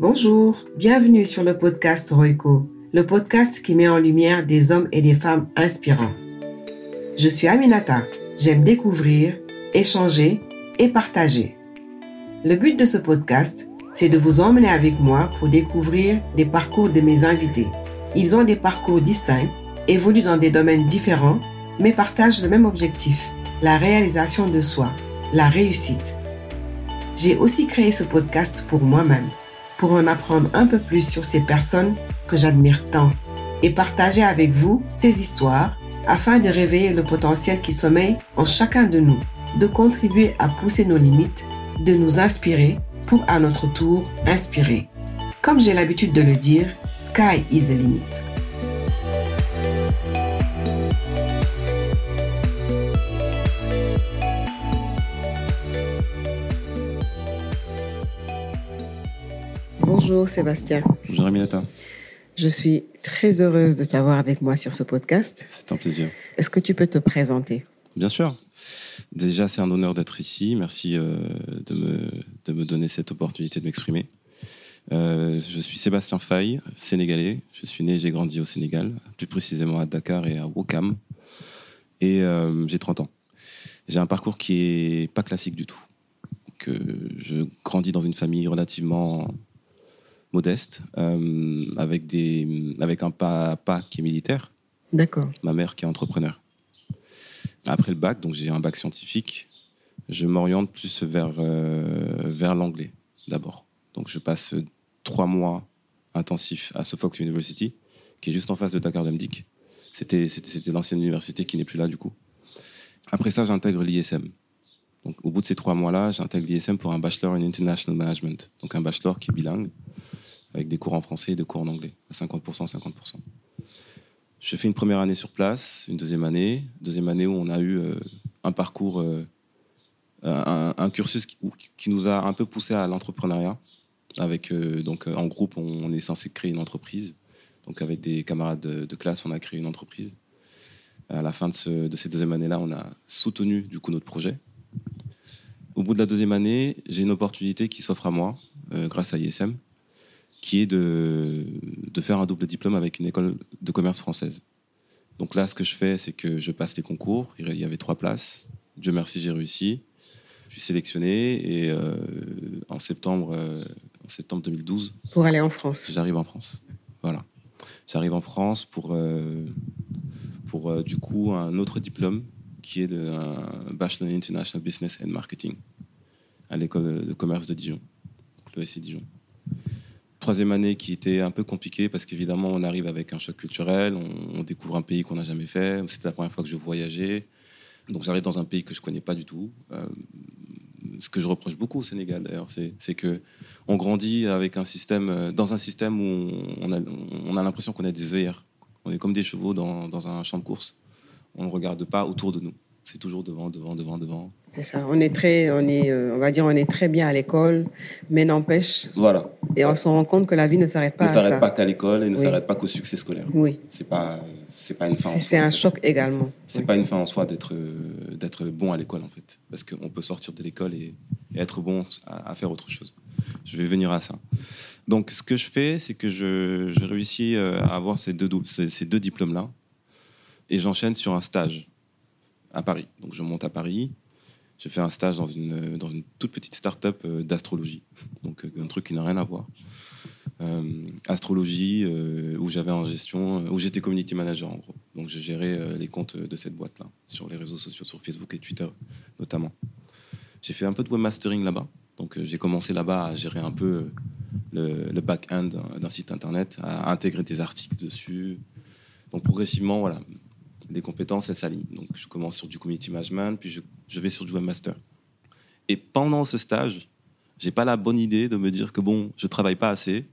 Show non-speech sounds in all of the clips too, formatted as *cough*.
Bonjour, bienvenue sur le podcast Roico, le podcast qui met en lumière des hommes et des femmes inspirants. Je suis Aminata, j'aime découvrir, échanger et partager. Le but de ce podcast, c'est de vous emmener avec moi pour découvrir les parcours de mes invités. Ils ont des parcours distincts, évoluent dans des domaines différents, mais partagent le même objectif, la réalisation de soi, la réussite. J'ai aussi créé ce podcast pour moi-même, pour en apprendre un peu plus sur ces personnes que j'admire tant et partager avec vous ces histoires afin de réveiller le potentiel qui sommeille en chacun de nous, de contribuer à pousser nos limites, de nous inspirer pour à notre tour inspirer. Comme j'ai l'habitude de le dire, sky is the limit. Bonjour Sébastien. Bonjour Aminata. Je suis très heureuse de t'avoir avec moi sur ce podcast. C'est un plaisir. Est-ce que tu peux te présenter? Bien sûr. Déjà, c'est un honneur d'être ici. Merci euh, de, me, de me donner cette opportunité de m'exprimer. Euh, je suis Sébastien Faye, sénégalais. Je suis né et j'ai grandi au Sénégal, plus précisément à Dakar et à Wokam. Et euh, j'ai 30 ans. J'ai un parcours qui est pas classique du tout. Que je grandis dans une famille relativement modeste, avec, des, avec un papa qui est militaire. D'accord. Ma mère qui est entrepreneur. Après le bac, donc j'ai un bac scientifique, je m'oriente plus vers, vers l'anglais d'abord. Donc je passe trois mois intensifs à Suffolk University, qui est juste en face de Dakar. C'était, c'était, l'ancienne université qui n'est plus là du coup. Après ça, j'intègre l'ISM. Donc, au bout de ces trois mois-là, j'intègre l'ISM pour un bachelor in international management. Donc, un bachelor qui est bilingue, avec des cours en français et des cours en anglais, à 50%, 50%. Je fais une première année sur place, une deuxième année, deuxième année où on a eu euh, un parcours, euh, un, cursus qui, nous a un peu poussé à l'entrepreneuriat. Avec, euh, donc, en groupe, on, est censé créer une entreprise. Donc, avec des camarades de, classe, on a créé une entreprise. À la fin de, ce, de ces deuxième année-là, on a soutenu du coup notre projet. Au bout de la deuxième année, j'ai une opportunité qui s'offre à moi, grâce à ISM, qui est de, de faire un double diplôme avec une école de commerce française. Donc là, ce que je fais, c'est que je passe les concours. Il y avait trois places. Dieu merci, j'ai réussi. Je suis sélectionné et euh, en septembre, euh, en septembre 2012. Pour aller en France. J'arrive en France. Voilà. J'arrive en France pour, euh, pour du coup un autre diplôme qui est de, un Bachelor in International Business and Marketing à l'école de commerce de Dijon, l'ESC Dijon. Troisième année qui était un peu compliquée parce qu'évidemment on arrive avec un choc culturel, on, découvre un pays qu'on n'a jamais fait. C'était la première fois que je voyageais. Donc j'arrive dans un pays que je connais pas du tout. Euh, ce que je reproche beaucoup au Sénégal d'ailleurs, c'est que on grandit avec un système, dans un système où on a, on a l'impression qu'on est des œillères. On est comme des chevaux dans, dans, un champ de course. On ne regarde pas autour de nous. C'est toujours devant, devant, devant, devant. C'est ça. On est très, on est, euh, on va dire, on est très bien à l'école, mais n'empêche. Voilà. Et on se rend compte que la vie ne s'arrête pas. Ne s'arrête pas qu'à l'école et ne oui. s'arrête pas qu'au succès scolaire. Oui. C'est pas, c'est pas une fin. C'est un choc également. C'est oui. pas une fin en soi d'être, d'être bon à l'école en fait, parce qu'on peut sortir de l'école et, et, être bon à, à, faire autre chose. Je vais venir à ça. Donc, ce que je fais, c'est que je, je, réussis euh, à avoir ces deux, ces, ces deux diplômes là, et j'enchaîne sur un stage à Paris. Donc, je monte à Paris. Je fais un stage dans une, dans une toute petite start-up euh, d'astrologie, donc un truc qui n'a rien à voir. Euh, astrologie, euh, où j'avais en gestion, où j'étais community manager en gros. Donc je gérais euh, les comptes de cette boîte-là, sur les réseaux sociaux, sur Facebook et Twitter notamment. J'ai fait un peu de webmastering là-bas. Donc j'ai commencé là-bas à gérer un peu le, le back-end d'un site internet, à intégrer des articles dessus. Donc progressivement, voilà, des compétences, elles s'alignent. Donc je commence sur du community management, puis je, je vais sur du webmaster. Et pendant ce stage, j'ai pas la bonne idée de me dire que bon, je travaille pas assez,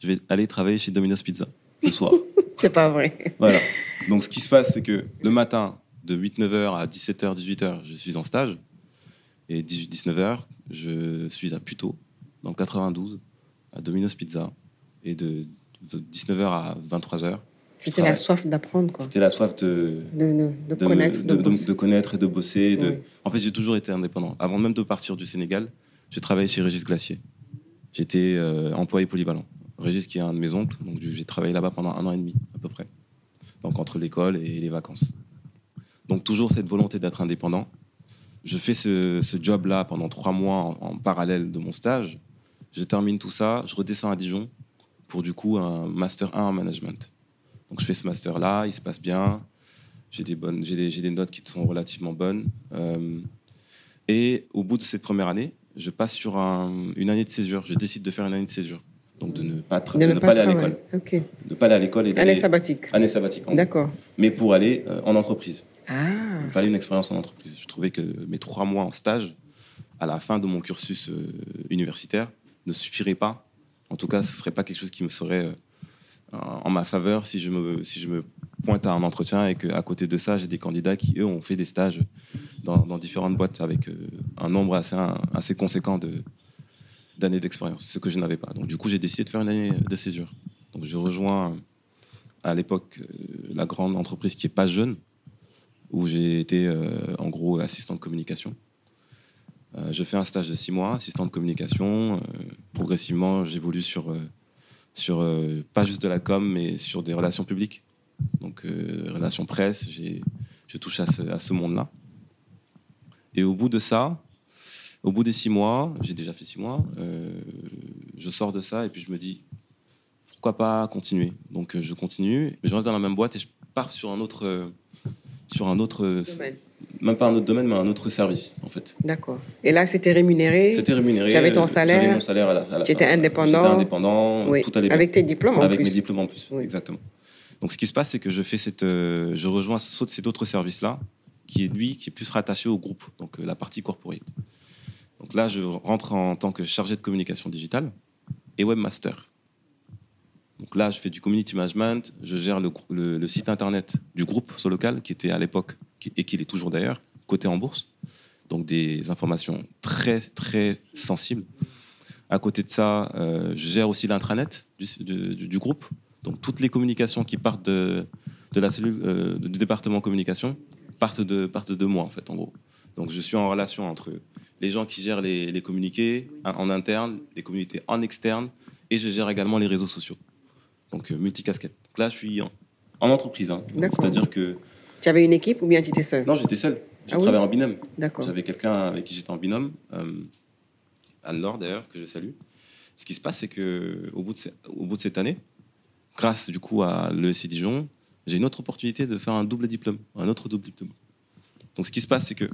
je vais aller travailler chez Domino's Pizza le soir. *laughs* c'est pas vrai. Voilà. Donc ce qui se passe, c'est que le matin, de 8-9h à 17h, 18h, je suis en stage. Et 18-19h, je suis à Puteaux, dans le 92, à Domino's Pizza. Et de, de 19h à 23h. C'était la soif d'apprendre, quoi. C'était la soif de, de, de, de connaître, de, de, connaître et de bosser. Oui. En fait, j'ai toujours été indépendant. Avant même de partir du Sénégal, je travaillais chez Régis Glacier. J'étais euh, employé polyvalent. Régis, qui est un de mes oncles, donc j'ai travaillé là-bas pendant un an et demi, à peu près. Donc entre l'école et les vacances. Donc toujours cette volonté d'être indépendant. Je fais ce, job-là pendant trois mois en, parallèle de mon stage. Je termine tout ça, je redescends à Dijon pour du coup un master 1 en management. Donc je fais ce master-là, il se passe bien. J'ai des, bonnes, j'ai des, notes qui sont relativement bonnes. Euh, et au bout de cette première année, je passe sur une année de césure. Je décide de faire une année de césure. Donc de ne pas, de ne pas, aller à l'école. De ne pas aller à l'école. Et année sabbatique. Année sabbatique. D'accord. Mais pour aller euh, en entreprise. Ah. Il fallait une expérience en entreprise. Je trouvais que mes trois mois en stage, à la fin de mon cursus euh, universitaire, ne suffiraient pas. En tout cas, ce ne serait pas quelque chose qui me serait en ma faveur si je, me, si je me pointe à un entretien et qu'à côté de ça, j'ai des candidats qui, eux, ont fait des stages dans, différentes boîtes avec un nombre assez, assez conséquent de, d'années d'expérience, ce que je n'avais pas. Donc du coup, j'ai décidé de faire une année de césure. Donc je rejoins à l'époque euh, la grande entreprise qui est pas jeune, où j'ai été euh, en gros assistant de communication. Euh, je fais un stage de six mois, assistant de communication. progressivement, j'évolue sur, sur pas juste de la com, mais sur des relations publiques. Donc relations presse, je touche à ce, monde-là. Et au bout de ça, au bout des six mois, j'ai déjà fait six mois, euh, je sors de ça et puis je me dis pourquoi pas continuer? Donc euh, je continue, mais je reste dans la même boîte et je pars sur un autre, euh, sur un autre. Même pas un autre domaine, mais un autre service en fait. D'accord. Et là, c'était rémunéré? C'était rémunéré. Tu avais ton salaire. J'avais mon salaire à la, Tu étais indépendant? J'étais indépendant. Oui. Tout allait bien. Avec tes diplômes en Avec plus. mes diplômes en plus. Exactement. Donc ce qui se passe, c'est que je fais cette, je rejoins cet autre service là, qui est lui, qui est plus rattaché au groupe, donc la partie corporate. Donc là, je rentre en tant que chargé de communication digitale et webmaster. Donc là, je fais du community management, je gère le, site internet du groupe Solocal, qui était à l'époque, et qui est toujours d'ailleurs, coté en bourse. Donc des informations très, très sensibles. À côté de ça, euh, je gère aussi l'intranet du, groupe. Donc toutes les communications qui partent de, la cellule euh, du département communication partent de, partent de moi, en fait, en gros. Donc je suis en relation entre les gens qui gèrent les, communiqués en interne, les communautés en externe, et je gère également les réseaux sociaux. Donc euh, multicasquette. Là, je suis en, entreprise. Hein. C'est-à-dire que. Tu avais une équipe ou bien tu étais seul? Non, j'étais seul. Je ah travaillais en binôme. D'accord. J'avais quelqu'un avec qui j'étais en binôme, euh, Anne-Laure d'ailleurs, que je salue. Ce qui se passe, c'est qu'au bout, de au bout de cette année, grâce du coup à l'ESC Dijon, j'ai une autre opportunité de faire un double diplôme, un autre double diplôme. Donc ce qui se passe, c'est que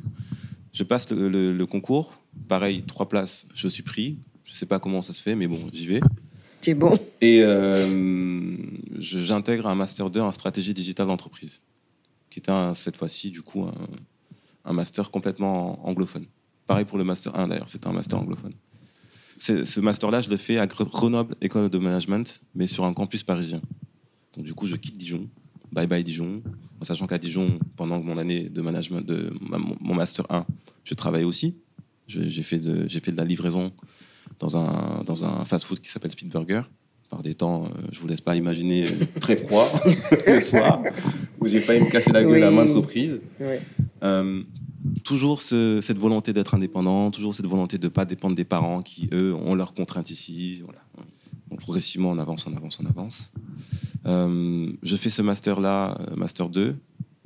je passe le, concours, pareil, trois places, je suis pris. Je ne sais pas comment ça se fait, mais bon, j'y vais. C'est bon. Et euh, j'intègre un Master 2 en stratégie digitale d'entreprise, qui est cette fois-ci, du coup, un, master complètement anglophone. Pareil pour le Master 1, d'ailleurs, c'est un master anglophone. Ce master-là, je le fais à Grenoble École de Management, mais sur un campus parisien. Donc, du coup, je quitte Dijon Bye Bye Dijon, en sachant qu'à Dijon, pendant mon année de management, de mon master 1, je travaillais aussi. J'ai fait, de, fait de la livraison dans un, dans un fast-food qui s'appelle Speedburger. Par des temps, euh, je vous laisse pas imaginer, euh, *laughs* très froid *laughs* le soir, où j'ai failli me casser la gueule à maintes reprises. Euh, toujours cette volonté d'être indépendant, toujours cette volonté de ne pas dépendre des parents qui, eux, ont leurs contraintes ici. Voilà. Donc, progressivement, on avance, on avance, on avance. Euh, je fais ce master-là, master 2,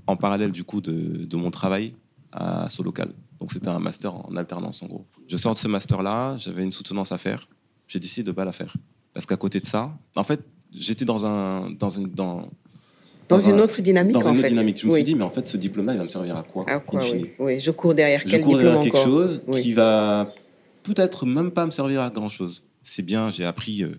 en parallèle du coup de, mon travail à Solocal. Donc c'était un master en alternance en gros. Je sors de ce master-là, j'avais une soutenance à faire. J'ai décidé de ne pas la faire. Parce qu'à côté de ça, en fait, j'étais dans un, dans une, dans, dans, une autre dynamique. Dans une autre dynamique. Je me suis dit, mais en fait, ce diplôme-là, il va me servir à quoi À quoi oui. je cours derrière je quel cours diplôme derrière quelque chose qui va peut-être même pas me servir à grand-chose. C'est bien, j'ai appris euh,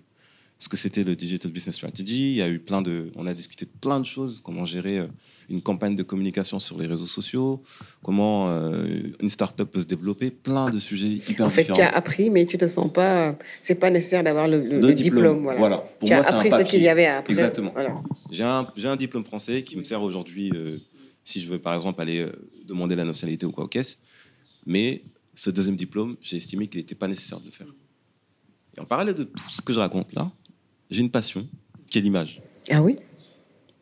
ce que c'était le Digital Business Strategy. Il y a eu plein de, on a discuté de plein de choses, comment gérer euh, une campagne de communication sur les réseaux sociaux, comment euh, une start-up peut se développer, plein de sujets hyper en fait, différents. tu as appris, mais tu te sens pas, c'est pas nécessaire d'avoir le, diplôme. voilà. Pour tu moi, as appris ce qu'il y avait à apprendre. Exactement. J'ai un, un, diplôme français qui me sert aujourd'hui euh, si je veux par exemple aller demander la nationalité ou quoi au caisse. Mais ce deuxième diplôme, j'ai estimé qu'il n'était pas nécessaire de faire. Et en parallèle de tout ce que je raconte là, j'ai une passion qui est l'image. Ah oui?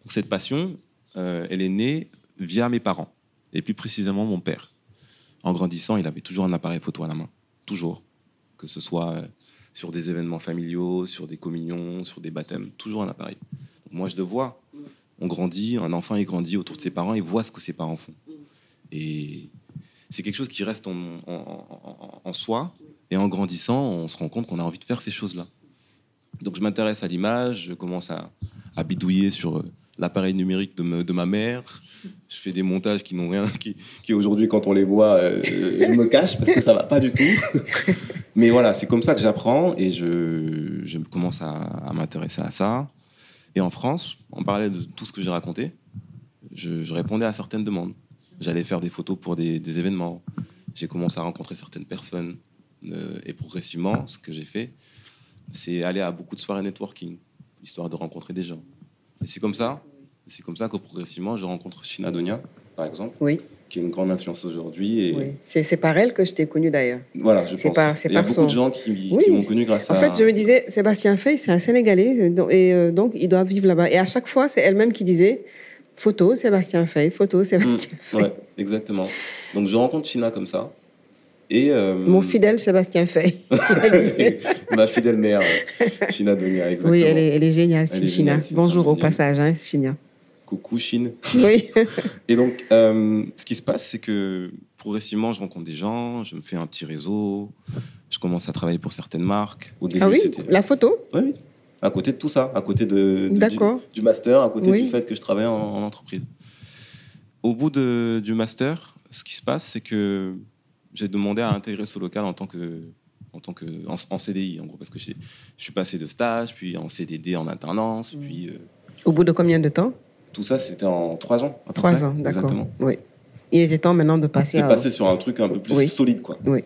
Cette passion, euh, elle est née via mes parents, et plus précisément mon père. En grandissant, il avait toujours un appareil photo à la main, toujours. Que ce soit euh, sur des événements familiaux, sur des communions, sur des baptêmes, toujours un appareil. moi, je le vois. On grandit, un enfant, il grandit autour de ses parents, il voit ce que ses parents font. Et c'est quelque chose qui reste en, soi. Et en grandissant, on se rend compte qu'on a envie de faire ces choses-là. Donc je m'intéresse à l'image, je commence à, bidouiller sur euh, l'appareil numérique de, ma mère. Je fais des montages qui n'ont rien, qui, aujourd'hui, quand on les voit, euh, je me cache parce que ça va pas du tout. *laughs* Mais voilà, c'est comme ça que j'apprends et je, commence à, m'intéresser à ça. Et en France, on parlait de tout ce que j'ai raconté. Je, répondais à certaines demandes. J'allais faire des photos pour des, événements. J'ai commencé à rencontrer certaines personnes. Euh, et progressivement, ce que j'ai fait, c'est aller à beaucoup de soirées networking, histoire de rencontrer des gens. Et c'est comme ça, c'est comme ça que progressivement, je rencontre Shina Donia, par exemple, oui. qui est une grande influence aujourd'hui. Et... Oui. C'est par elle que je t'ai connu d'ailleurs. Voilà, je pense. Par, Il y a beaucoup de gens qui, m'ont connu grâce à... En fait, je me disais, Sébastien Fay, c'est un Sénégalais, et euh, donc il doit vivre là-bas. Et à chaque fois, c'est elle-même qui disait, photo Sébastien Fay, photo Sébastien mmh, Fay. exactement. Donc je rencontre China comme ça. Euh, Mon fidèle Sébastien Fay. *laughs* *laughs* Ma fidèle mère, China Donia, exactement. Oui, elle est, géniale, China. Bonjour au passage, hein, China. Coucou, Chine. Oui. *laughs* Et donc, euh, ce qui se passe, c'est que progressivement, je rencontre des gens, je me fais un petit réseau, je commence à travailler pour certaines marques. Au début, ah oui La photo Oui, À côté de tout ça, à côté de, du, master, à côté du fait que je travaille en, en entreprise. Au bout de, du master, ce qui se passe, c'est que j'ai demandé à intégrer ce local en tant que en tant que en, CDI en gros parce que je suis passé de stage puis en CDD en alternance mmh. puis euh, au bout de combien de temps? tout ça c'était en trois ans trois ans d'accord. oui. Il était temps maintenant de passer de passer sur un truc un peu plus solide quoi. Oui.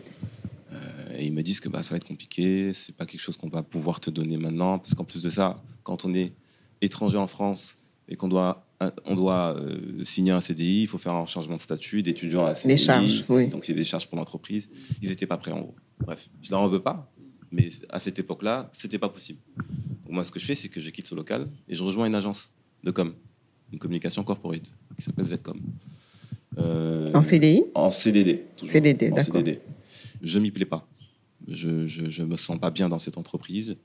Euh, et ils me disent que bah, ça va être compliqué c'est pas quelque chose qu'on va pouvoir te donner maintenant parce qu'en plus de ça quand on est étranger en France et qu'on doit on doit euh, signer un CDI, il faut faire un changement de statut d'étudiant à CDI. Les charges, oui. Donc il y a des charges pour l'entreprise. Ils n'étaient pas prêts en gros. Bref, je leur en veux pas, mais à cette époque-là, c'était pas possible. Donc moi, ce que je fais, c'est que je quitte ce local et je rejoins une agence de com, une communication corporate qui s'appelle Zcom. Euh, en CDI En CDD. CDD, d'accord. Je m'y plais pas. Je, ne me sens pas bien dans cette entreprise.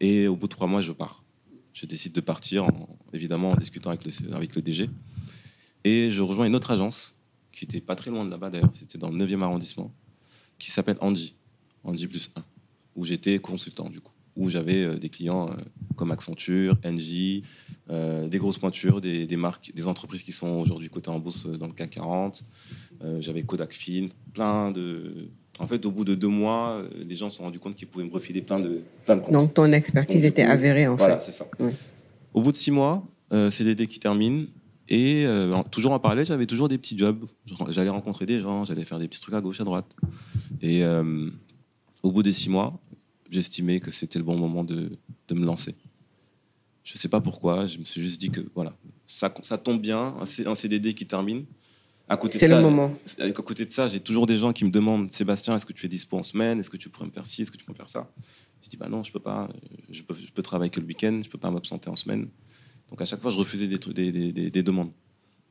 Et au bout de trois mois, je pars je décide de partir, évidemment en discutant avec le, DG. Et je rejoins une autre agence, qui était pas très loin de là-bas d'ailleurs, c'était dans le 9e arrondissement, qui s'appelle Angie, Angie plus 1, où j'étais consultant du coup, où j'avais euh, des clients euh, comme Accenture, Engie, euh, des grosses pointures, des, des, marques, des entreprises qui sont aujourd'hui cotées en bourse dans le CAC 40. j'avais Kodak Film, plein de, en fait, au bout de deux mois, euh, les gens se sont rendus compte qu'ils pouvaient me refiler plein de, plein de comptes. Donc, ton expertise était avérée, en fait. Voilà, c'est ça. Au bout de six mois, euh, CDD qui termine. Et euh, toujours en parallèle, j'avais toujours des petits jobs. J'allais rencontrer des gens, j'allais faire des petits trucs à gauche, à droite. Et au bout des six mois, j'estimais que c'était le bon moment de, de me lancer. Je ne sais pas pourquoi, je me suis juste dit que voilà, ça, ça tombe bien, un CDD qui termine. C'est le moment. À côté de ça, j'ai toujours des gens qui me demandent Sébastien, est-ce que tu es dispo en semaine? Est-ce que tu pourrais me faire ci? Est-ce que tu pourrais me faire ça? Je dis bah non, je peux pas. Je peux, je peux travailler que le week-end. Je peux pas m'absenter en semaine. Donc à chaque fois, je refusais des, des, des, des demandes.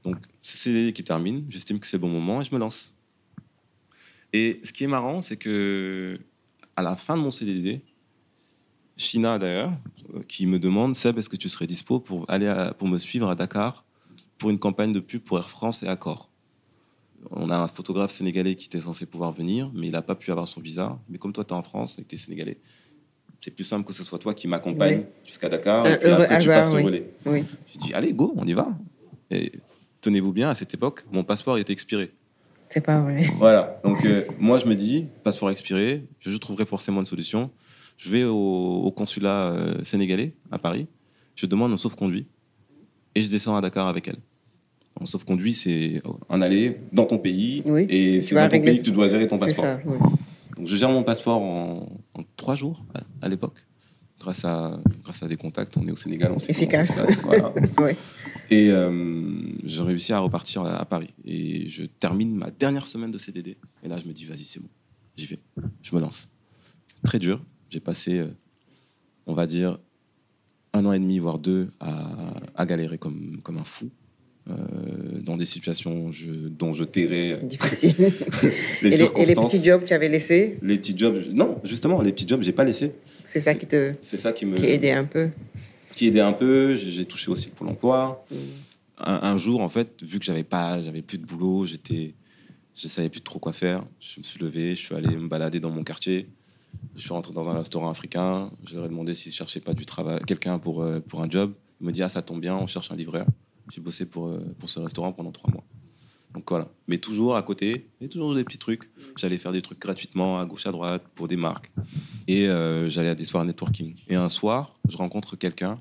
Donc c'est CDD qui termine. J'estime que c'est le bon moment et je me lance. Et ce qui est marrant, c'est que à la fin de mon CDD, China d'ailleurs, euh, qui me demande Seb, est-ce que tu serais dispo pour aller pour me suivre à Dakar pour une campagne de pub pour Air France et Accor? On a un photographe sénégalais qui était censé pouvoir venir, mais il n'a pas pu avoir son visa. Mais comme toi, tu es en France et que tu es sénégalais, c'est plus simple que ce soit toi qui m'accompagne jusqu'à Dakar et puis après, tu passes relais. Oui. J'ai dit, allez, go, on y va. Et tenez-vous bien, à cette époque, mon passeport était expiré. C'est pas vrai. Voilà. Donc, euh, moi, je me dis, passeport expiré, je trouverai forcément une solution. Je vais au, consulat euh, sénégalais à Paris, je demande un sauf-conduit et je descends à Dakar avec elle. En sauf-conduit, c'est un aller dans ton pays et c'est dans ton pays que tu dois gérer ton passeport. Donc je gère mon passeport en, trois jours à, l'époque. Grâce à, grâce à des contacts, on est au Sénégal, on sait Efficace. *laughs* Et euh, j'ai réussi à repartir à, Paris. Et je termine ma dernière semaine de CDD. Et là, je me dis, vas-y, c'est bon, j'y vais, je me lance. Très dur. J'ai passé, euh, on va dire, un an et demi, voire deux, à, à galérer comme, comme un fou euh, dans des situations je- dont je tairais Difficile. *laughs* les et, les, et les circonstances. petits jobs que tu avais laissés, Les petits jobs, non, justement, les petits jobs, j'ai pas laissé. c'est ça qui te C'est ça qui me qui aidait un peu. qui aidait un peu. J'ai touché aussi le Pôle emploi. Mm. Un, un jour, en fait, vu que j'avais pas, j'avais plus de boulot, j'étais, je savais plus trop quoi faire. Je me suis levé, je suis allé me balader dans mon quartier. Je suis rentré dans un restaurant africain. Je leur ai demandé s'ils cherchaient pas du travail, quelqu'un pour euh, pour un job. Ils me dit ah ça tombe bien, on cherche un livreur. J'ai bossé pour euh, pour ce restaurant pendant trois mois. Donc voilà. Mais toujours à côté, et toujours des petits trucs. J'allais faire des trucs gratuitement à gauche à droite pour des marques. Et euh, j'allais à des soirs networking. Et un soir, je rencontre quelqu'un.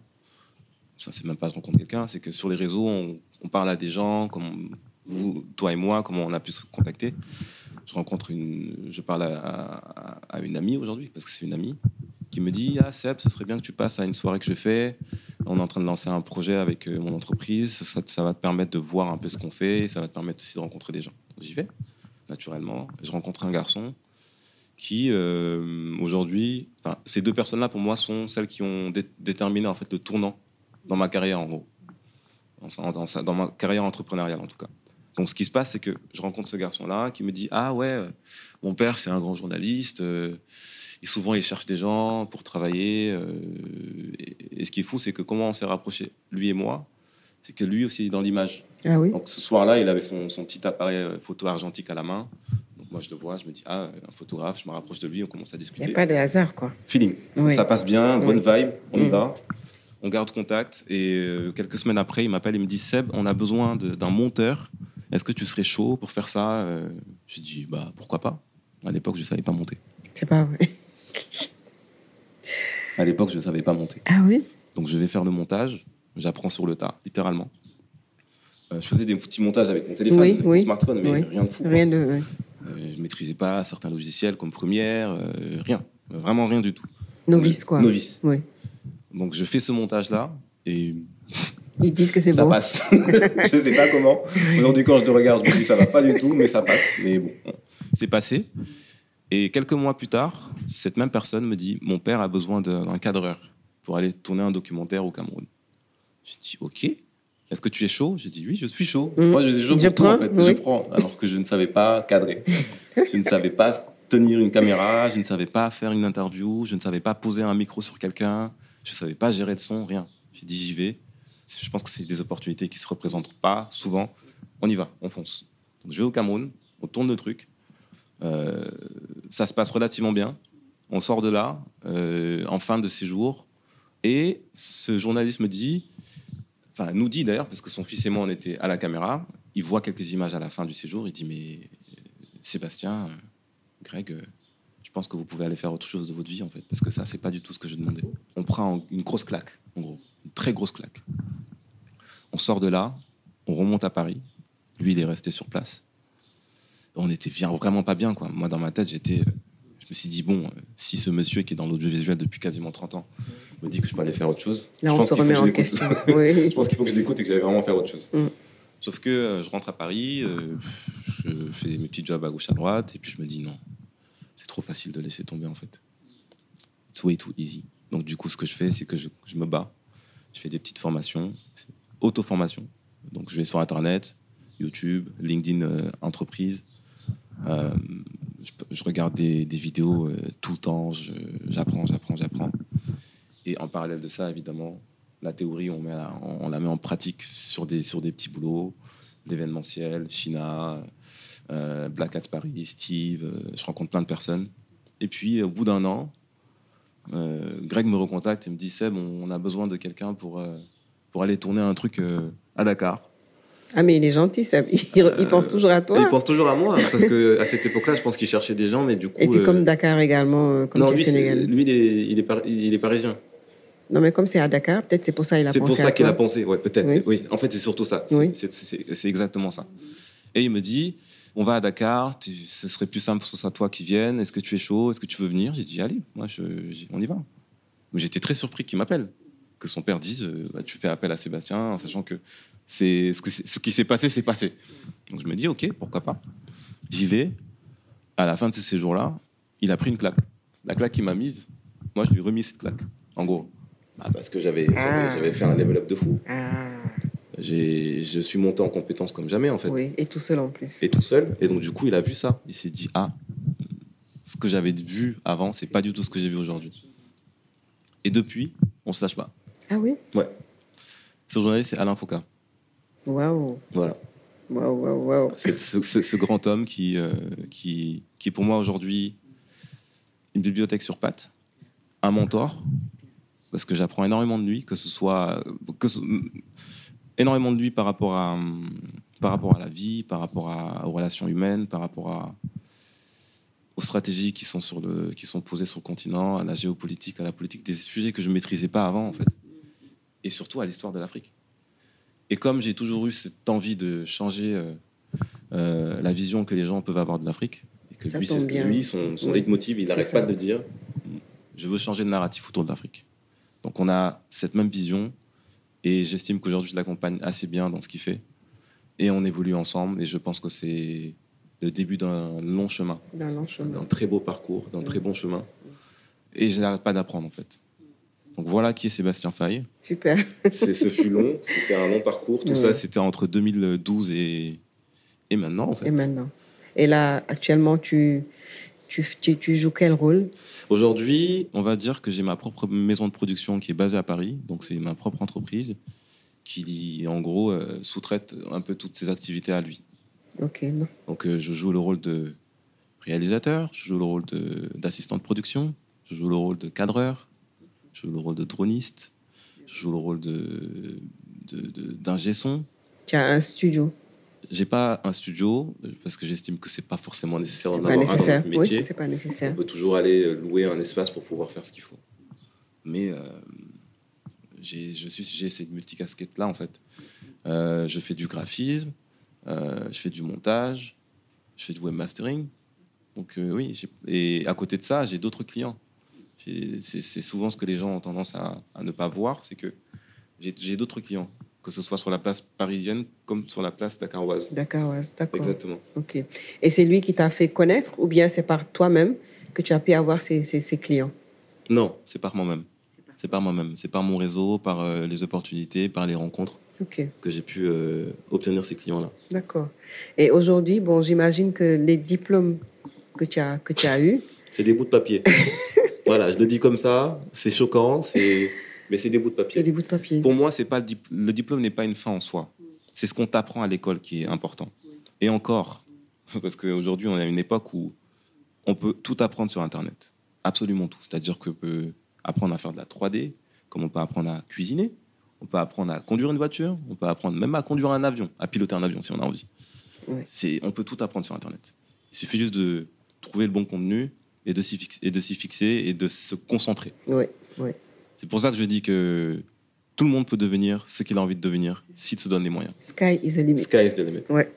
Ça, c'est même pas je rencontre quelqu'un, c'est que sur les réseaux, on, parle à des gens, comme vous, toi et moi, comment on a pu se contacter. Je rencontre une, je parle à une amie aujourd'hui, parce que c'est une amie, qui me dit Ah, Seb, ce serait bien que tu passes à une soirée que je fais. On est en train de lancer un projet avec euh, mon entreprise. Ça, va te permettre de voir un peu ce qu'on fait. Ça va te permettre aussi de rencontrer des gens. J'y vais, naturellement. Je rencontre un garçon qui, euh, aujourd'hui, ces deux personnes-là, pour moi, sont celles qui ont dé- déterminé en fait, le tournant dans ma carrière, en gros. Dans, ma carrière entrepreneuriale, en tout cas. Donc, ce qui se passe, c'est que je rencontre ce garçon-là qui me dit Ah ouais, mon père, c'est un grand journaliste. euh, et souvent, il cherche des gens pour travailler. euh, et, ce qui est fou, c'est que comment on s'est rapprochés, lui et moi, c'est que lui aussi est dans l'image. Ah oui. Donc, ce soir-là, il avait son, son petit appareil euh, photo argentique à la main. Donc, moi, je le vois, je me dis Ah, un photographe, je me rapproche de lui, on commence à Il n'y discuter. a pas de hasard, quoi. Feeling. Oui. Ça passe bien, bonne vibe, on y Mm. va. On garde contact et euh, quelques semaines après, il m'appelle et me dit Seb, on a besoin d'un monteur. Est-ce que tu serais chaud pour faire ça J'ai dit bah pourquoi pas. À l'époque, je savais pas monter. C'est pas vrai. *laughs* À l'époque, je savais pas monter. Ah oui? Donc je vais faire le montage. J'apprends sur le tas, littéralement. Euh, je faisais des petits montages avec mon téléphone, Oui, mon oui, smartphone, mais oui. rien de fou. Rien de. Euh, je maîtrisais pas certains logiciels comme Premiere, euh, rien, vraiment rien du tout. Novice, quoi. Novice. Oui. Donc je fais ce montage-là et Ils disent que c'est ça beau. passe. *laughs* je sais pas comment. Aujourd'hui, quand je le regarde, je me dis ça va pas du tout, mais ça passe. Mais bon, c'est passé. Et quelques mois plus tard, cette même personne me dit Mon père a besoin d'un cadreur pour aller tourner un documentaire au Cameroun. J'ai dit Ok. Est-ce que tu es chaud? J'ai dit Oui, je suis chaud. Mm. Moi, je suis chaud Je pour tout, prends, en fait. oui. Je prends. Alors que je ne savais pas cadrer. *laughs* je ne savais pas tenir une caméra. Je ne savais pas faire une interview. Je ne savais pas poser un micro sur quelqu'un. Je ne savais pas gérer le son, rien. J'ai dit J'y vais. Je pense que c'est des opportunités qui se représentent pas souvent. On y va, on fonce. Donc, je vais au Cameroun, on tourne le truc. Euh, ça se passe relativement bien. On sort de là euh, en fin de séjour. Et ce journaliste me dit, enfin nous dit d'ailleurs, parce que son fils et moi on était à la caméra, il voit quelques images à la fin du séjour, il dit mais euh, Sébastien, Greg, je pense que vous pouvez aller faire autre chose de votre vie en fait, parce que ça c'est pas du tout ce que je demandais. On prend une grosse claque, en gros, une très grosse claque. On sort de là, on remonte à Paris. Lui il est resté sur place. On était vraiment pas bien quoi. Moi dans ma tête j'étais, euh, je me suis dit bon, euh, si ce monsieur qui est dans l'audiovisuel depuis quasiment 30 ans me dit que je peux aller faire autre chose. Là, on se remet que je en question. *laughs* Oui. Je pense qu'il faut que je l'écoute et que j'aille vraiment faire autre chose. Mm. Sauf que euh, je rentre à Paris, euh, je fais mes petits jobs à gauche à droite, et puis je me dis non, c'est trop facile de laisser tomber en fait. It's way too easy. Donc du coup, ce que je fais, c'est que je, je me bats. Je fais des petites formations, auto-formation. Donc je vais sur Internet, YouTube, LinkedIn euh, entreprise. Euh, je, regarde des, vidéos euh, tout le temps, j'apprends, j'apprends, j'apprends. Et en parallèle de ça, évidemment, la théorie, on, la, met en pratique sur des, petits boulots, l'événementiel, China, euh, Black Hats Paris, Steve, je rencontre plein de personnes. Et puis, au bout d'un an, Greg me recontacte et me dit Seb, on, a besoin de quelqu'un pour, aller tourner un truc à Dakar. Ah, mais il est gentil, ça. *laughs* Il, il Euh, pense toujours à toi. il pense toujours à moi, parce que à cette époque-là, je pense qu'il cherchait des gens, mais du coup. Et puis, euh, comme Dakar également, euh, comme non, lui, c'est- sénégalais. lui, il est, il est par- il est parisien. Non, mais comme c'est à Dakar, peut-être c'est pour ça qu'il a C'est pensé pour ça qu'il a pensé, ouais, peut-être. Oui. Oui. en fait, c'est surtout ça. C'est- Oui. C'est c'est- c'est exactement ça. Et il me dit on va à Dakar, tu- ce serait plus simple que ce soit toi qui vienne. Est-ce que tu es chaud? Est-ce que tu veux venir? J'ai dit allez, moi, je, on y va. Mais j'étais très surpris qu'il m'appelle, que son père dise euh, Bah, tu fais appel à Sébastien, en sachant que c'est ce, qui s'est passé, c'est passé. Donc je me dis ok, pourquoi pas. J'y vais. À la fin de ce séjour-là, il a pris une claque. La claque qu'il m'a mise, moi, je lui ai remis cette claque. En gros. Bah, parce que j'avais j'avais- Ah. fait un level up de fou. Ah. J'ai- Je suis monté en compétence comme jamais, en fait. Oui, et tout seul en plus. Et tout seul. Et donc, du coup, il a vu ça. Il s'est dit Ah, ce que j'avais vu avant, c'est pas du tout ce que j'ai vu aujourd'hui. Et depuis, on se lâche pas. Ah oui? Ce journaliste, c'est Alain Foucault. Waouh, Voilà. waouh, waouh, waouh. C'est ce, ce- ce grand homme qui, euh, qui, qui est pour moi aujourd'hui une bibliothèque sur pattes, un mentor, parce que j'apprends énormément de lui, que ce soit que ce- énormément de lui par rapport à, par rapport à la vie, par rapport à- aux relations humaines, par rapport à, aux stratégies qui sont, sur le, qui sont posées sur le continent, à la géopolitique, à la politique, des sujets que je ne maîtrisais pas avant, en fait, et surtout à l'histoire de l'Afrique. Et comme j'ai toujours eu cette envie de changer euh, euh, la vision que les gens peuvent avoir de l'Afrique, et que Ça lui, tombe c'est- bien. lui, son, son leitmotiv, il n'arrête pas de dire je veux changer le narratif autour de l'Afrique. Donc on a cette même vision, et j'estime qu'aujourd'hui je l'accompagne assez bien dans ce qu'il fait, et on évolue ensemble, et je pense que c'est le début d'un long chemin, d'un l'enchaînement. très beau parcours, d'un très bon chemin, et je n'arrête pas d'apprendre en fait. Donc voilà qui est Sébastien Faye. Super. *laughs* C'est- Ce fut long, c'était un long parcours. Tout Ouais. ça, c'était entre 2012 et, et maintenant, en fait. Et maintenant Et là, actuellement, tu, tu, tu, tu joues quel rôle? Aujourd'hui, on va dire que j'ai ma propre maison de production qui est basée à Paris. Donc, c'est ma propre entreprise qui, en gros, euh, sous-traite un peu toutes ses activités à lui. Ok, non. Donc, euh, je joue le rôle de réalisateur, je joue le rôle de- d'assistant de, production, je joue le rôle de cadreur, je joue le rôle de droniste, je joue le rôle de d'ingé son. Tu as un studio. J'ai pas un studio parce que j'estime que c'est pas forcément nécessaire d'en un dans nécessaire. métier. Oui, c'est pas On nécessaire. peut toujours aller louer un espace pour pouvoir faire ce qu'il faut. Mais euh, j'ai je suis- j'ai cette multicasquette-là, en fait. Euh, je fais du graphisme, euh, je fais du montage, je fais du webmastering. Donc oui, j'ai- et à côté de ça, j'ai d'autres clients. C'est souvent ce que les gens ont tendance à, à ne pas voir, c'est que j'ai d'autres clients, que ce soit sur la place parisienne comme sur la place dakaroise. Ouais, d'accord. Exactement. Ok. Et c'est lui qui t'a fait connaître ou bien c'est par toi-même que tu as pu avoir ces, ces, ces clients? Non, c'est par moi-même. C'est par moi-même. C'est par mon réseau, par euh, les opportunités, par les rencontres que j'ai pu euh, obtenir ces clients-là. d'accord. Et aujourd'hui, bon, j'imagine que les diplômes que tu as, que tu as eus, C'est des bouts de papier. *laughs* voilà, je le dis comme ça. C'est choquant, c'est mais c'est des bouts de c'est papier. des bouts de papier. Pour moi, c'est pas le, dip- le diplôme n'est pas une fin en soi. C'est ce qu'on t'apprend à l'école qui est important. Et encore, *laughs* parce qu'aujourd'hui, on est à une époque où on peut tout apprendre sur Internet. Absolument tout. C'est-à-dire qu'on peut apprendre à faire de la 3D, comme on peut apprendre à cuisiner, on peut apprendre à conduire une voiture, on peut apprendre même à conduire un avion, à piloter un avion si on a envie. Ouais. C'est, on peut tout apprendre sur Internet. Il suffit juste de trouver le bon contenu et de s'y fix- et de s'y fixer et de se concentrer. Oui, oui. C'est pour ça que je dis que tout le monde peut devenir ce qu'il a envie de devenir s'il se donne les moyens. Sky is the limit. Sky is the limit. Ouais.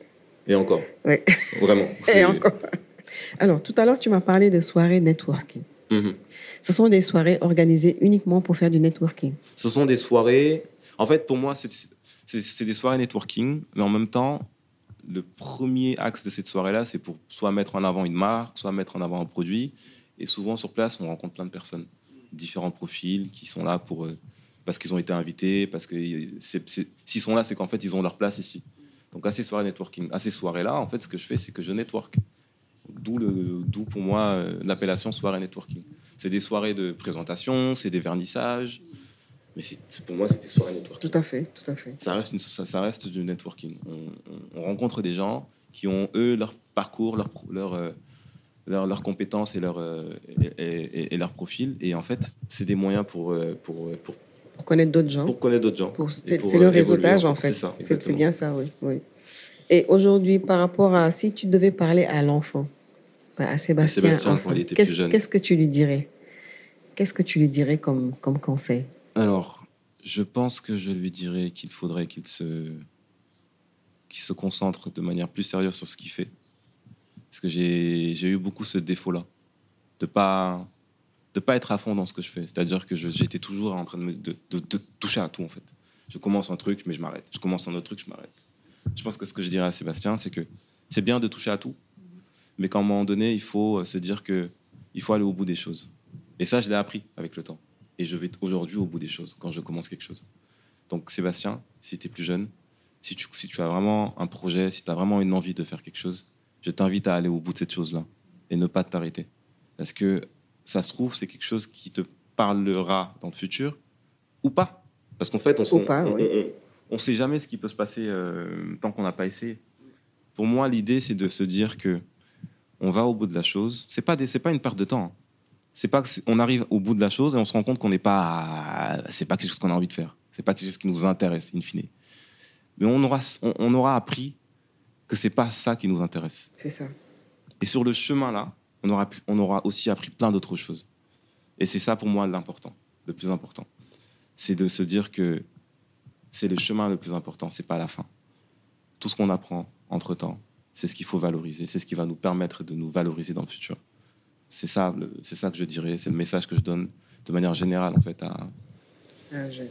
Et encore. Ouais. Vraiment. *laughs* Et encore. Alors, tout à l'heure, tu m'as parlé de soirées networking. Mhm. Ce sont des soirées organisées uniquement pour faire du networking. Ce sont des soirées. En fait, pour moi, c'est c'est- c'est des soirées networking, mais en même temps, le premier axe de cette soirée-là, c'est pour soit mettre en avant une marque, soit mettre en avant un produit. Et souvent, sur place, on rencontre plein de personnes, différents profils qui sont là pour, euh, parce qu'ils ont été invités, parce que s'ils sont là, c'est qu'en fait, ils ont leur place ici. Donc, à ces soirées networking, à ces soirées-là, en fait, ce que je fais, c'est que je network. D'où pour moi euh, l'appellation soirée networking. C'est des soirées de présentation, c'est des vernissages, mais pour moi, c'est des soirées networking. Tout à fait, tout à fait. Ça reste, une- ça, ça reste du networking. On, on- on rencontre des gens qui ont, eux, leur parcours, leur, leur, euh, leur- leurs compétences et leur, euh, et, et- et leur profil. Et en fait, c'est des moyens pour, euh, pour, pour, Pour connaître d'autres gens. pour connaître d'autres gens. C'est le réseautage, en fait. C'est bien ça, oui. oui. Et aujourd'hui, par rapport à si tu devais parler à l'enfant, à Sébastien, qu'est-ce que tu lui dirais? Qu'est-ce que tu lui dirais comme, comme conseil? Alors, je pense que je lui dirais qu'il faudrait qu'il se, se concentre de manière plus sérieuse sur ce qu'il fait. Parce que j'ai eu beaucoup ce défaut-là, de pas de pas être à fond dans ce que je fais. C'est-à-dire que j'étais toujours en train de, me- de, de- de toucher à tout, en fait. Je commence un truc, mais je m'arrête. Je commence un autre truc, je m'arrête. Je pense que ce que je dirais à Sébastien, c'est que c'est bien de toucher à tout, mais qu'à un moment donné, il faut euh, se dire que il faut aller au bout des choses. Et ça, je l'ai appris avec le temps. Et je vais aujourd'hui au bout des choses quand je commence quelque chose. Donc Sébastien, si tu es plus jeune, si tu, si tu as vraiment un projet, si tu as vraiment une envie de faire quelque chose, je t'invite à aller au bout de cette chose-là et ne pas t'arrêter. Parce que ça se trouve, c'est quelque chose qui te parlera dans le futur ou pas. Parce qu'en fait, on on, oui. on- on sait jamais ce qui peut se passer euh, tant qu'on n'a pas essayé. Pour moi, l'idée, c'est de se dire que on va au bout de la chose. C'est pas c'est pas une perte de temps. C'est pas que c'est- on arrive au bout de la chose et on se rend compte qu'on n'est pas, c'est pas quelque chose qu'on a envie de faire. C'est pas quelque chose qui nous intéresse, in fine. Mais on aura, on, on aura appris que c'est pas ça qui nous intéresse. C'est ça. Et sur le chemin là, on aura, pu- on aura aussi appris plein d'autres choses. Et c'est ça pour moi l'important, le plus important. C'est de se dire que c'est le chemin le plus important, c'est pas la fin. Tout ce qu'on apprend entre temps, c'est ce qu'il faut valoriser, c'est ce qui va nous permettre de nous valoriser dans le futur. C'est ça, c'est ça que je dirais, c'est le message que je donne de manière générale en fait à- Ah, je-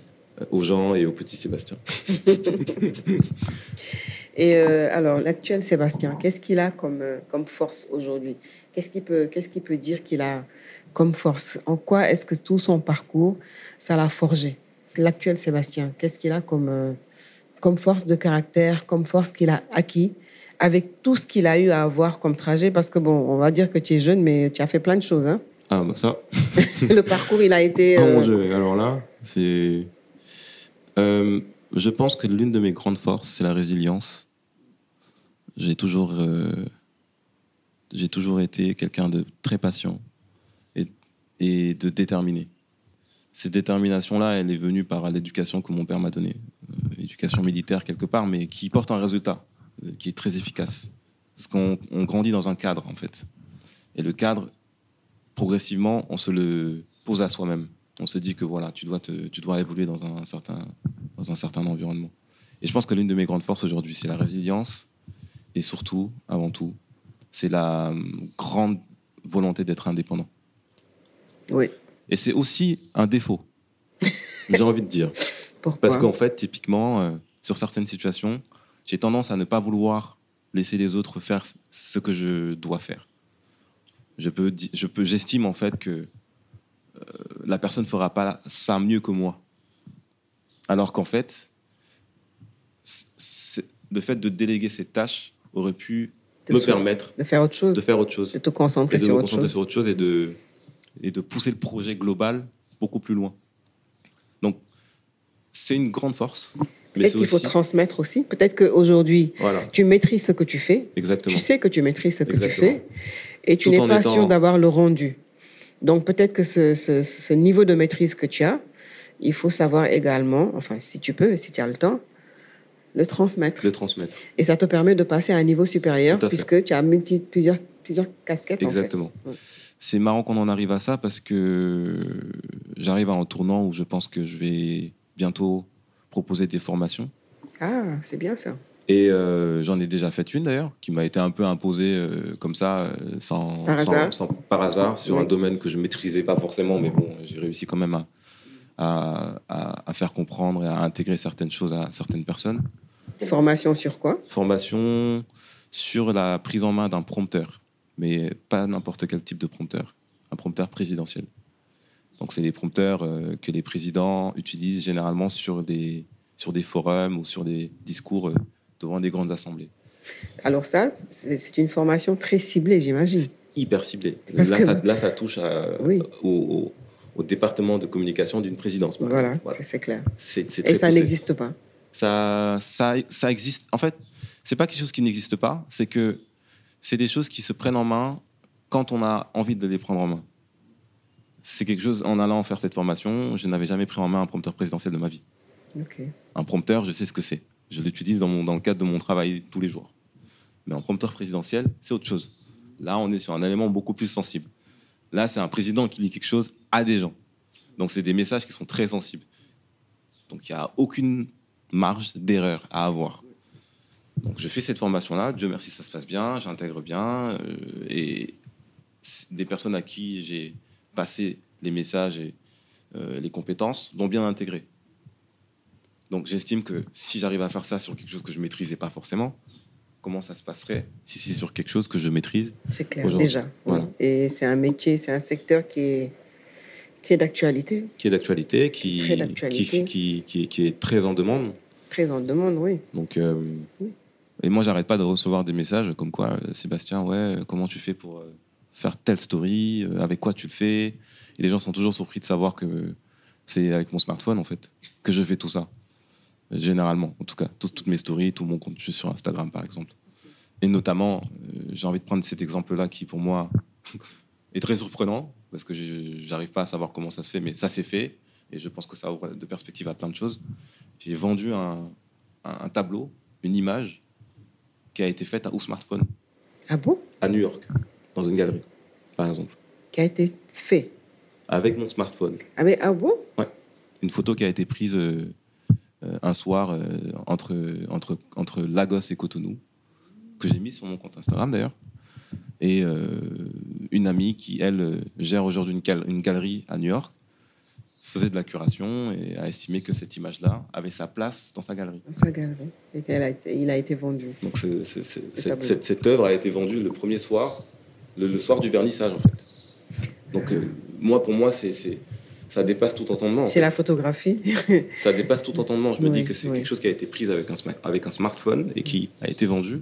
aux gens et au petit Sébastien. *laughs* Et euh, alors, l'actuel Sébastien, qu'est-ce qu'il a comme, euh, comme force aujourd'hui? Qu'est-ce qu'il peut, qu'est-ce qu'il peut dire qu'il a comme force? En quoi est-ce que tout son parcours, ça l'a forgé? L'actuel Sébastien, qu'est-ce qu'il a comme, euh, comme force de caractère, comme force qu'il a acquis? Avec tout ce qu'il a eu à avoir comme trajet Parce que, bon, on va dire que tu es jeune, mais tu as fait plein de choses. Hein Ah bah ça, *laughs* Le parcours, il a été... Oh euh, mon Dieu, alors là, c'est. Euh, je pense que l'une de mes grandes forces, c'est la résilience. J'ai toujours, euh, j'ai toujours été quelqu'un de très patient et, et de déterminé. Cette détermination-là, elle est venue par l'éducation que mon père m'a donnée, Euh, éducation militaire quelque part, mais qui porte un résultat, qui est très efficace. Parce qu'on on grandit dans un cadre, en fait. Et le cadre, progressivement, on se le pose à soi-même. On se dit que voilà, tu dois, te, tu dois évoluer dans un, certain, dans un certain environnement. Et je pense que l'une de mes grandes forces aujourd'hui, c'est la résilience et surtout, avant tout, c'est la hum, grande volonté d'être indépendant. Oui. Et c'est aussi un défaut, *laughs* j'ai envie de dire. Pourquoi? Parce qu'en fait, typiquement, euh, sur certaines situations, j'ai tendance à ne pas vouloir laisser les autres faire ce que je dois faire. Je peux, di- je peux, j'estime en fait que euh, la personne fera pas ça mieux que moi. Alors qu'en fait, le fait de déléguer cette tâche aurait pu De me permettre de faire autre chose, de faire autre chose de te concentrer et de sur me autre chose. sur autre chose et de, et de pousser le projet global beaucoup plus loin. Donc, c'est une grande force. Peut-être qu'il faut transmettre aussi. Peut-être qu'aujourd'hui, Voilà, tu maîtrises ce que tu fais. exactement. Tu sais que tu maîtrises ce que Exactement. tu fais. Et tu n'es pas étant- sûr d'avoir le rendu. Donc peut-être que ce, ce- ce niveau de maîtrise que tu as, il faut savoir également, enfin si tu peux, si tu as le temps, le transmettre. Le transmettre. Et ça te permet de passer à un niveau supérieur puisque tu as multi, plusieurs, plusieurs casquettes. en fait. Exactement. Ouais. C'est marrant qu'on en arrive à ça parce que j'arrive à un tournant où je pense que je vais bientôt proposer des formations. Ah, c'est bien ça. Et euh, j'en ai déjà fait une d'ailleurs, qui m'a été un peu imposée euh, comme ça, euh, sans, Par sans- hasard. sans- par hasard, sur Oui. un domaine que je maîtrisais pas forcément, mais bon, j'ai réussi quand même à, à- à- à faire comprendre et à intégrer certaines choses à certaines personnes. Formation sur quoi? Formation sur la prise en main d'un prompteur, mais pas n'importe quel type de prompteur, un prompteur présidentiel. Donc c'est des prompteurs euh, que les présidents utilisent généralement sur des, sur des forums ou sur des discours euh, devant des grandes assemblées. Alors ça, c'est une formation très ciblée, j'imagine. Hyper ciblé. Parce Là, que- ça, là, ça touche à- Oui. au, au- au département de communication d'une présidence. Voilà, c'est- clair. Et ça n'existe pas. ça, ça, ça existe. En fait, c'est pas quelque chose qui n'existe pas, c'est que c'est des choses qui se prennent en main quand on a envie de les prendre en main. C'est quelque chose, en allant faire cette formation, je n'avais jamais pris en main un prompteur présidentiel de ma vie. Un prompteur, je sais ce que c'est. Je l'utilise dans, mon- dans le cadre de mon travail tous les jours. Mais un prompteur présidentiel, c'est autre chose. Là, on est sur un élément beaucoup plus sensible. Là, c'est un président qui lit quelque chose à des gens. Donc, c'est des messages qui sont très sensibles. Donc, il n'y a aucune marge d'erreur à avoir. Donc, je fais cette formation-là. Dieu merci, ça se passe bien. J'intègre bien. euh, et des personnes à qui j'ai passé les messages et euh, les compétences l'ont bien intégré. Donc, j'estime que si j'arrive à faire ça sur quelque chose que je maîtrisais pas forcément, comment ça se passerait si c'est sur quelque chose que je maîtrise C'est clair, déjà. voilà. Et c'est un métier, c'est un secteur qui est, qui est d'actualité. qui est d'actualité, qui, Très. Qui, qui, qui, qui est très en demande. Ils en demandent, oui. Donc, euh, Oui. et moi, j'arrête pas de recevoir des messages comme quoi, euh, Sébastien, ouais, comment tu fais pour faire telle story, euh, avec quoi tu le fais. Et les gens sont toujours surpris de savoir que c'est avec mon smartphone, en fait, que je fais tout ça. Généralement, en tout cas, tous- toutes mes stories, tout mon contenu sur Instagram, par exemple. Et notamment, euh, j'ai envie de prendre cet exemple-là qui, pour moi, *laughs* est très surprenant, parce que je- j'arrive pas à savoir comment ça se fait, mais ça s'est fait. Et je pense que ça ouvre de perspective à plein de choses. J'ai vendu un, un- un tableau, une image qui a été faite à au smartphone Ah bon? À New York, dans une galerie, par exemple, Qui a été fait. avec mon smartphone. Ah, mais ah bon? Une photo qui a été prise euh, euh, un soir euh, entre, entre, entre Lagos et Cotonou, que j'ai mise sur mon compte Instagram d'ailleurs. Et euh, une amie qui, elle, gère aujourd'hui une, gal- une galerie à New York, faisait de la curation et a estimé que cette image-là avait sa place dans sa galerie. Dans sa galerie. Et qu'elle a été- il a été vendu. Donc cette œuvre a été vendue le premier soir, le, le soir du vernissage en fait. Donc euh, moi, pour moi, c'est, c'est- ça dépasse tout entendement. en C'est la photographie. *laughs* Ça dépasse tout entendement. Je me Oui, dis que c'est oui. quelque chose qui a été pris avec un, sma- avec un smartphone et qui a été vendu.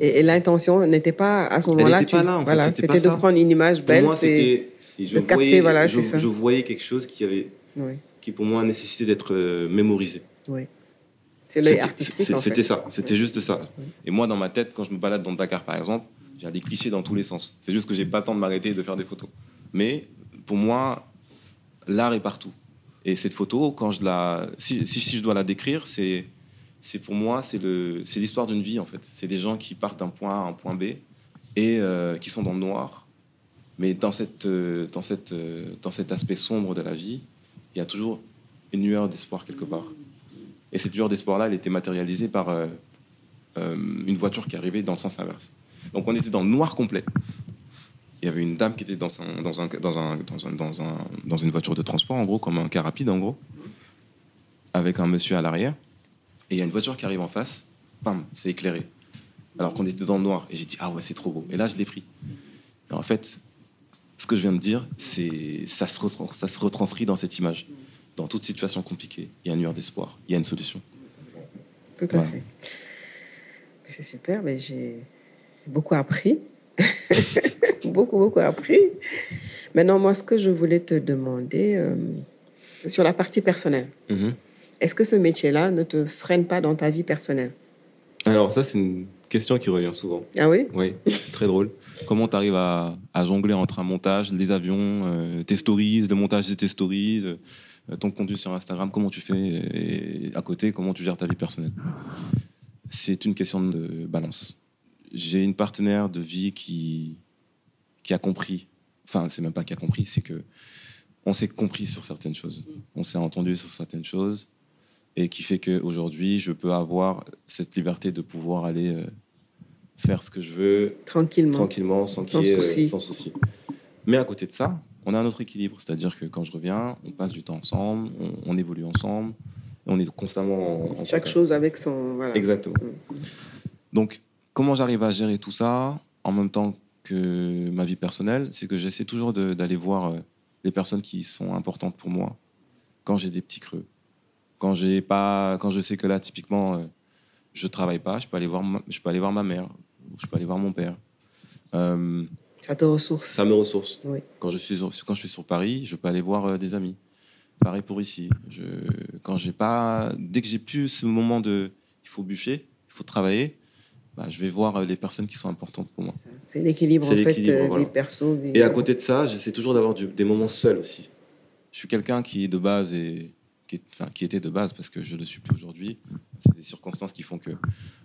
Et, et l'intention n'était pas à ce moment-là. en fait, voilà, c'était de ça. prendre une image Pour belle. moi, c'est c'était. de capter, voyais, voilà, je, c'est ça. je voyais quelque chose qui, avait, oui, qui pour moi nécessitait d'être euh, mémorisé. oui. C'est l'œil artistique en C'était fait. ça, c'était juste ça. Et moi, dans ma tête, quand je me balade dans Dakar, par exemple, j'ai des clichés dans tous les sens. C'est juste que j'ai pas le temps de m'arrêter et de faire des photos. Mais pour moi, l'art est partout. Et cette photo, quand je la, si, je dois la décrire, c'est, c'est pour moi, c'est le, c'est l'histoire d'une vie en fait. C'est des gens qui partent d'un point A à un point B et euh, qui sont dans le noir. Mais dans cette, euh, dans cette, euh, dans cet aspect sombre de la vie, il y a toujours une lueur d'espoir quelque part. Et cette lueur d'espoir-là, elle était matérialisée par une voiture qui arrivait dans le sens inverse. Donc on était dans le noir complet. Il y avait une dame qui était dans, un, dans, un, dans, un, dans, un, dans, un- dans une voiture de transport, en gros, comme un car rapide, en gros, avec un monsieur à l'arrière. Et il y a une voiture qui arrive en face, bam, c'est éclairé. Alors qu'on était dans le noir. Et j'ai dit, ah ouais, c'est trop beau. Et là, je l'ai pris. Et en fait, ce que je viens de dire, c'est ça se, ça se retranscrit dans cette image. Dans toute situation compliquée, il y a une lueur d'espoir, il y a une solution. Tout à Voilà. fait. C'est super, mais j'ai beaucoup appris. *laughs* beaucoup, beaucoup appris. Maintenant, moi, ce que je voulais te demander, euh, sur la partie personnelle, Mhm. est-ce que ce métier-là ne te freine pas dans ta vie personnelle? Alors ça, c'est une question qui revient souvent. Ah oui? Oui, très drôle. Comment tu arrives à, à jongler entre un montage, des avions, euh, tes stories, le montage de tes stories, euh, ton contenu sur Instagram, comment tu fais et à côté, comment tu gères ta vie personnelle? C'est une question de balance. J'ai une partenaire de vie qui, qui a compris, enfin c'est même pas qui a compris, c'est que on s'est compris sur certaines choses, on s'est entendu sur certaines choses et qui fait qu'aujourd'hui je peux avoir cette liberté de pouvoir aller euh, faire ce que je veux Tranquillement. sans, Sans euh, souci. sans souci. Mais à côté de ça, on a un autre équilibre, c'est-à-dire que quand je reviens, on passe du temps ensemble, on, on évolue ensemble, on est constamment en, en Chaque contact. chose avec son. Voilà. Exactement. Mm. Donc, comment j'arrive à gérer tout ça en même temps que ma vie personnelle, c'est que j'essaie toujours de- d'aller voir euh, les personnes qui sont importantes pour moi quand j'ai des petits creux. Quand, j'ai pas, quand je sais que là, typiquement, euh, je travaille pas, je peux, aller voir ma, je peux aller voir ma mère, je peux aller voir mon père. Euh, Ça te ressource. ça me ressource. Oui. Quand, je suis sur, quand je suis sur Paris, je peux aller voir des amis. Pareil pour ici. Je, quand j'ai pas, dès que j'ai plus ce moment de, il faut bûcher, il faut travailler, bah, je vais voir euh, les personnes qui sont importantes pour moi. C'est l'équilibre, en fait, euh, voilà. vie perso. Vie... Et à côté de ça, j'essaie toujours d'avoir des moments seuls aussi. Je suis quelqu'un qui de base est, qui, est- enfin, qui était de base parce que je le suis plus aujourd'hui. C'est des circonstances qui font que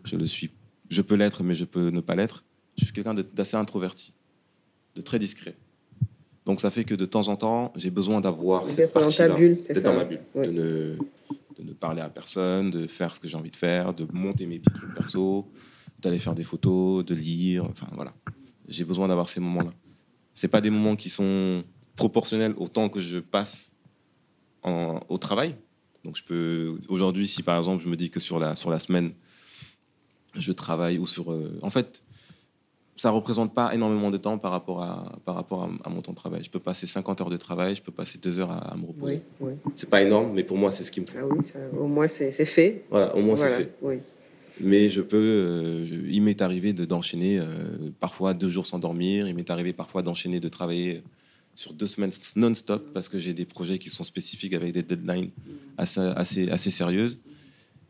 je le suis. Je peux l'être, mais je peux ne pas l'être. Je suis quelqu'un d'assez introverti, de très discret. Donc ça fait que de temps en temps, j'ai besoin d'avoir cette partie-là, bulle, c'est d'être dans ma bulle, ne, de ne parler à personne, de faire ce que j'ai envie de faire, de monter mes petits trucs perso, d'aller faire des photos, de lire, enfin voilà. J'ai besoin d'avoir ces moments-là. C'est pas des moments qui sont proportionnels au temps que je passe en- au travail. Donc je peux aujourd'hui, si par exemple je me dis que sur la sur la semaine je travaille ou sur, euh, en fait, ça représente pas énormément de temps par rapport à, par rapport à, mon temps de travail. Je peux passer 50 heures de travail, je peux passer 2 heures à, me reposer. Oui, oui. C'est pas énorme, mais pour moi, c'est ce qui me faut. Ah oui, au moins c'est fait. Voilà, au moins c'est fait. Oui. Mais je peux, euh, il m'est arrivé d'enchaîner euh, parfois deux jours sans dormir. Il m'est arrivé parfois d'enchaîner, de travailler sur deux semaines non-stop parce que j'ai des projets qui sont spécifiques avec des deadlines assez, assez, assez sérieuses.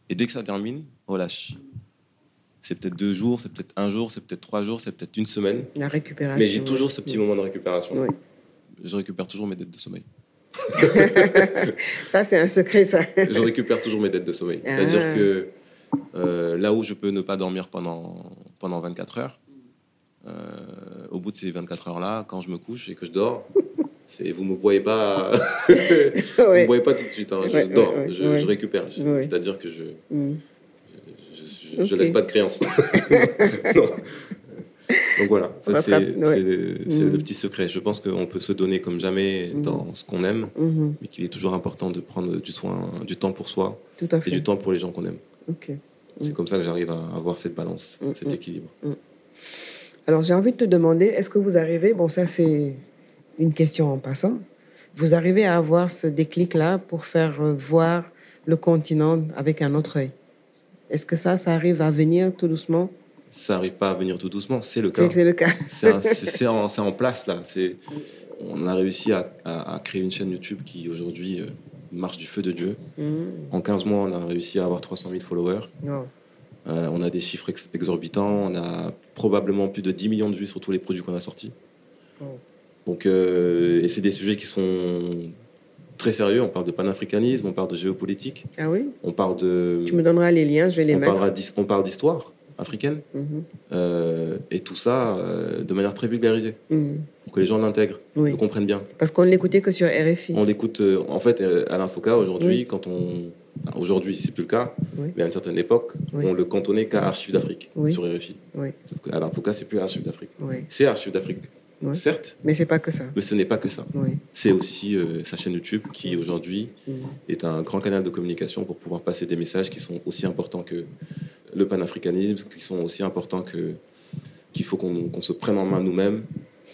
Et dès que ça termine, relâche. C'est peut-être deux jours, c'est peut-être un jour, c'est peut-être trois jours, c'est peut-être une semaine. La récupération. Mais j'ai toujours ce petit moment de récupération. Je récupère toujours mes dettes de sommeil. *laughs* ça, c'est un secret, ça. je récupère toujours mes dettes de sommeil. C'est-à-dire ah. que euh, là où je peux ne pas dormir pendant, pendant 24 heures, euh, au bout de ces 24 heures-là, quand je me couche et que je dors, c'est, vous ne me voyez pas, *laughs* vous me voyez pas tout de suite. Hein. je dors, je, récupère. C'est-à-dire que je mm. je, laisse pas de créance. *laughs* Donc voilà, ça c'est, le mm. petit secret. Je pense qu'on peut se donner comme jamais mm. dans ce qu'on aime, mm-hmm. mais qu'il est toujours important de prendre du soin, du temps pour soi et du temps pour les gens qu'on aime. C'est comme ça que j'arrive à avoir cette balance, cet équilibre. Alors j'ai envie de te demander, est-ce que vous arrivez, bon ça c'est une question en passant, vous arrivez à avoir ce déclic-là pour faire euh, voir le continent avec un autre œil? Est-ce que ça, ça arrive à venir tout doucement? Ça n'arrive pas à venir tout doucement, c'est le cas. C'est le cas. *laughs* c'est en, en, place là. On a réussi à, à, créer une chaîne YouTube qui aujourd'hui euh, marche du feu de Dieu. Mmh. En 15 mois, on a réussi à avoir 300 000 followers. Euh, on a des chiffres exorbitants. On a probablement plus de 10 millions de vues sur tous les produits qu'on a sortis. Donc, euh, et c'est des sujets qui sont très sérieux. On parle de panafricanisme, on parle de géopolitique. Ah oui? On parle de. Tu me donneras les liens, je vais les on mettre. on parle d'histoire africaine. Mhm. Euh, et tout ça de manière très vulgarisée. Mhm. Pour que les gens l'intègrent, le comprennent bien. Parce qu'on ne l'écoutait que sur RFI. On l'écoute, en fait, à l'Infoca aujourd'hui, quand on Aujourd'hui, c'est plus le cas, mais à une certaine époque, on le cantonnait qu'à Archives d'Afrique sur RFI. Sauf qu'à l'Infoca, c'est plus Archives d'Afrique. C'est Archives d'Afrique, certes. Mais c'est pas que ça. Mais ce n'est pas que ça. C'est aussi euh, sa chaîne YouTube qui aujourd'hui est un grand canal de communication pour pouvoir passer des messages qui sont aussi importants que le panafricanisme, qui sont aussi importants que qu'il faut qu'on se prenne en main nous-mêmes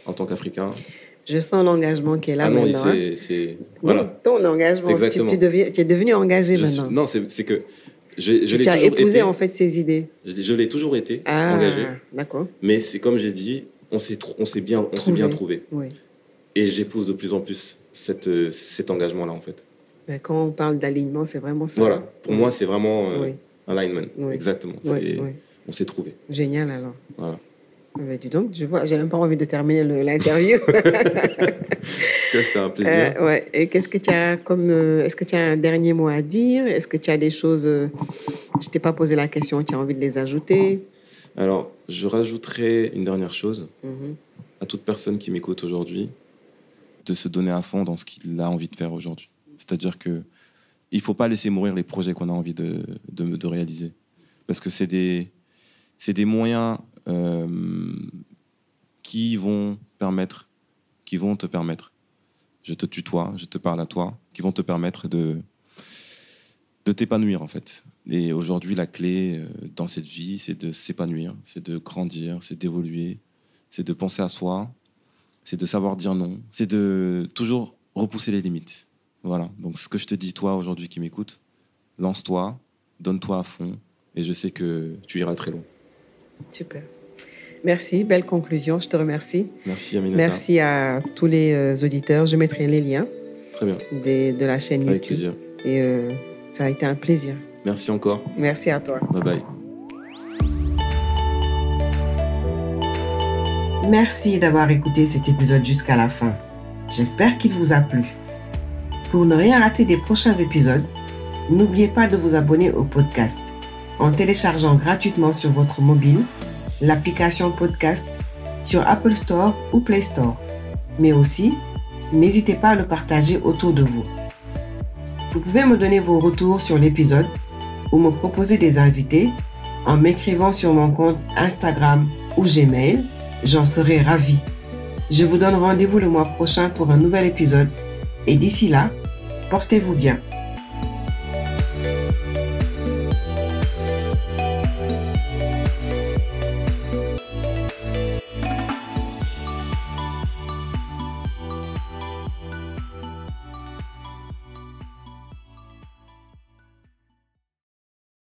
en tant qu'Africains je sens l'engagement qui est là ah non, maintenant. Hein. C'est, voilà. ton engagement, tu, tu, tu, es devenu engagé maintenant. Non, c'est que je, je tu as épousé en fait ces idées. Je, l'ai toujours été ah, engagé. D'accord. Mais c'est comme j'ai dit, on s'est bien on s'est bien trouvé. Oui. Et j'épouse de plus en plus cette, cet engagement là en fait. Mais quand on parle d'alignement, c'est vraiment ça. Voilà. Pour moi, c'est vraiment euh, alignment. Exactement. On s'est trouvé. Génial alors. Voilà. Mais dis donc, je vois, j'ai même pas envie de terminer l'interview. *laughs* C'était un plaisir. Euh, ouais. Et qu'est-ce que tu as comme, euh, est-ce que tu as un dernier mot à dire? Est-ce que tu as des choses, euh, je t'ai pas posé la question, tu as envie de les ajouter? Alors, je rajouterai une dernière chose mhm. à toute personne qui m'écoute aujourd'hui, de se donner à fond dans ce qu'il a envie de faire aujourd'hui. C'est-à-dire que il faut pas laisser mourir les projets qu'on a envie de, de, de réaliser, parce que c'est des, c'est des moyens euh, qui vont permettre, qui vont te permettre, je te tutoie, je te parle à toi, qui vont te permettre de, de t'épanouir en fait. Et aujourd'hui, la clé euh, dans cette vie, c'est de s'épanouir, c'est de grandir, c'est d'évoluer, c'est de penser à soi, c'est de savoir dire non, c'est de toujours repousser les limites. Voilà. Donc ce que je te dis, toi aujourd'hui qui m'écoutes, lance-toi, donne-toi à fond, et je sais que tu iras très loin. Super. Merci, belle conclusion, je te remercie. Merci Aminata. Merci à tous les euh, auditeurs, je mettrai les liens Très bien. de la chaîne Avec YouTube. plaisir. Et euh, ça a été un plaisir. Merci encore. Merci à toi. Bye bye. Merci d'avoir écouté cet épisode jusqu'à la fin. J'espère qu'il vous a plu. Pour ne rien rater des prochains épisodes, n'oubliez pas de vous abonner au podcast en téléchargeant gratuitement sur votre mobile l'application podcast sur Apple Store ou Play Store. Mais aussi, n'hésitez pas à le partager autour de vous. Vous pouvez me donner vos retours sur l'épisode ou me proposer des invités en m'écrivant sur mon compte Instagram ou Gmail. J'en serai ravi. Je vous donne rendez-vous le mois prochain pour un nouvel épisode et d'ici là, portez-vous bien.